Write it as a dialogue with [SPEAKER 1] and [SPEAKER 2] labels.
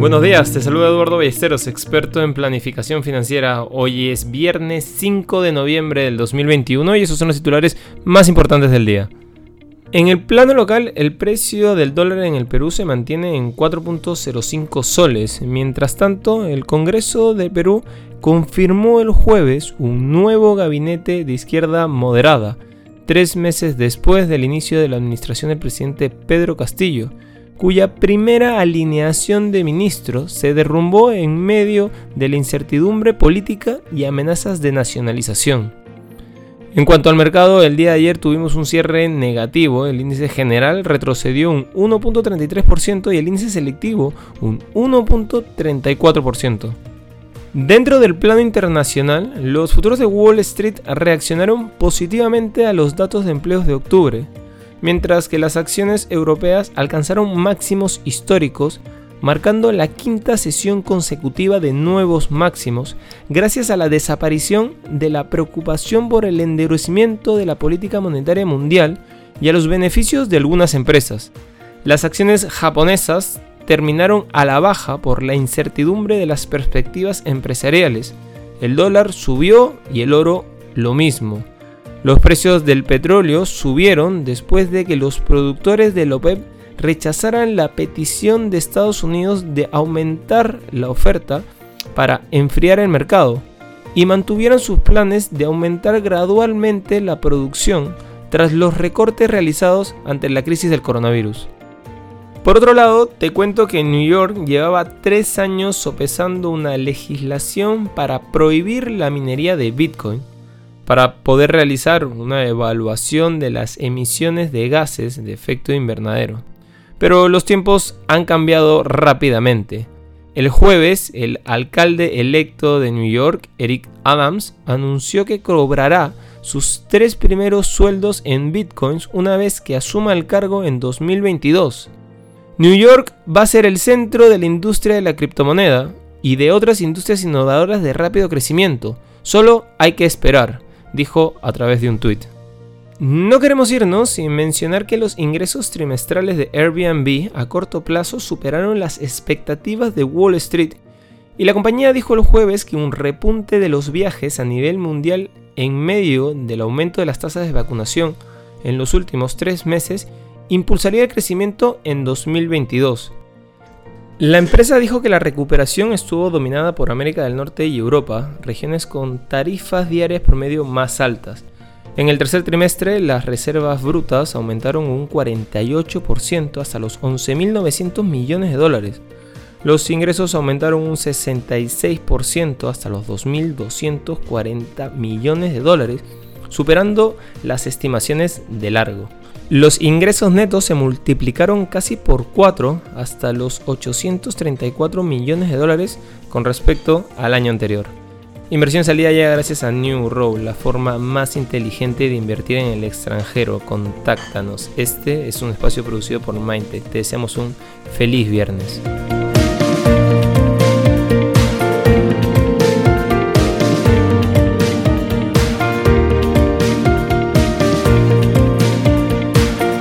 [SPEAKER 1] Buenos días, te saluda Eduardo Ballesteros, experto en planificación financiera. Hoy es viernes 5 de noviembre del 2021 y esos son los titulares más importantes del día. En el plano local, el precio del dólar en el Perú se mantiene en 4.05 soles. Mientras tanto, el Congreso de Perú confirmó el jueves un nuevo gabinete de izquierda moderada, tres meses después del inicio de la administración del presidente Pedro Castillo cuya primera alineación de ministros se derrumbó en medio de la incertidumbre política y amenazas de nacionalización. En cuanto al mercado, el día de ayer tuvimos un cierre negativo, el índice general retrocedió un 1.33% y el índice selectivo un 1.34%. Dentro del plano internacional, los futuros de Wall Street reaccionaron positivamente a los datos de empleos de octubre, mientras que las acciones europeas alcanzaron máximos históricos, marcando la quinta sesión consecutiva de nuevos máximos, gracias a la desaparición de la preocupación por el endurecimiento de la política monetaria mundial y a los beneficios de algunas empresas. Las acciones japonesas terminaron a la baja por la incertidumbre de las perspectivas empresariales. El dólar subió y el oro lo mismo. Los precios del petróleo subieron después de que los productores de OPEP rechazaran la petición de Estados Unidos de aumentar la oferta para enfriar el mercado y mantuvieron sus planes de aumentar gradualmente la producción tras los recortes realizados ante la crisis del coronavirus. Por otro lado, te cuento que New York llevaba tres años sopesando una legislación para prohibir la minería de Bitcoin para poder realizar una evaluación de las emisiones de gases de efecto invernadero. Pero los tiempos han cambiado rápidamente. El jueves, el alcalde electo de New York, Eric Adams, anunció que cobrará sus tres primeros sueldos en bitcoins una vez que asuma el cargo en 2022. New York va a ser el centro de la industria de la criptomoneda y de otras industrias innovadoras de rápido crecimiento. Solo hay que esperar dijo a través de un tuit. No queremos irnos sin mencionar que los ingresos trimestrales de Airbnb a corto plazo superaron las expectativas de Wall Street y la compañía dijo el jueves que un repunte de los viajes a nivel mundial en medio del aumento de las tasas de vacunación en los últimos tres meses impulsaría el crecimiento en 2022 la empresa dijo que la recuperación estuvo dominada por América del Norte y Europa, regiones con tarifas diarias promedio más altas. En el tercer trimestre, las reservas brutas aumentaron un 48% hasta los 11.900 millones de dólares. Los ingresos aumentaron un 66% hasta los 2.240 millones de dólares, superando las estimaciones de largo. Los ingresos netos se multiplicaron casi por 4 hasta los 834 millones de dólares con respecto al año anterior. Inversión salida ya gracias a New Row, la forma más inteligente de invertir en el extranjero. Contáctanos. Este es un espacio producido por Mindtech. Te deseamos un feliz viernes.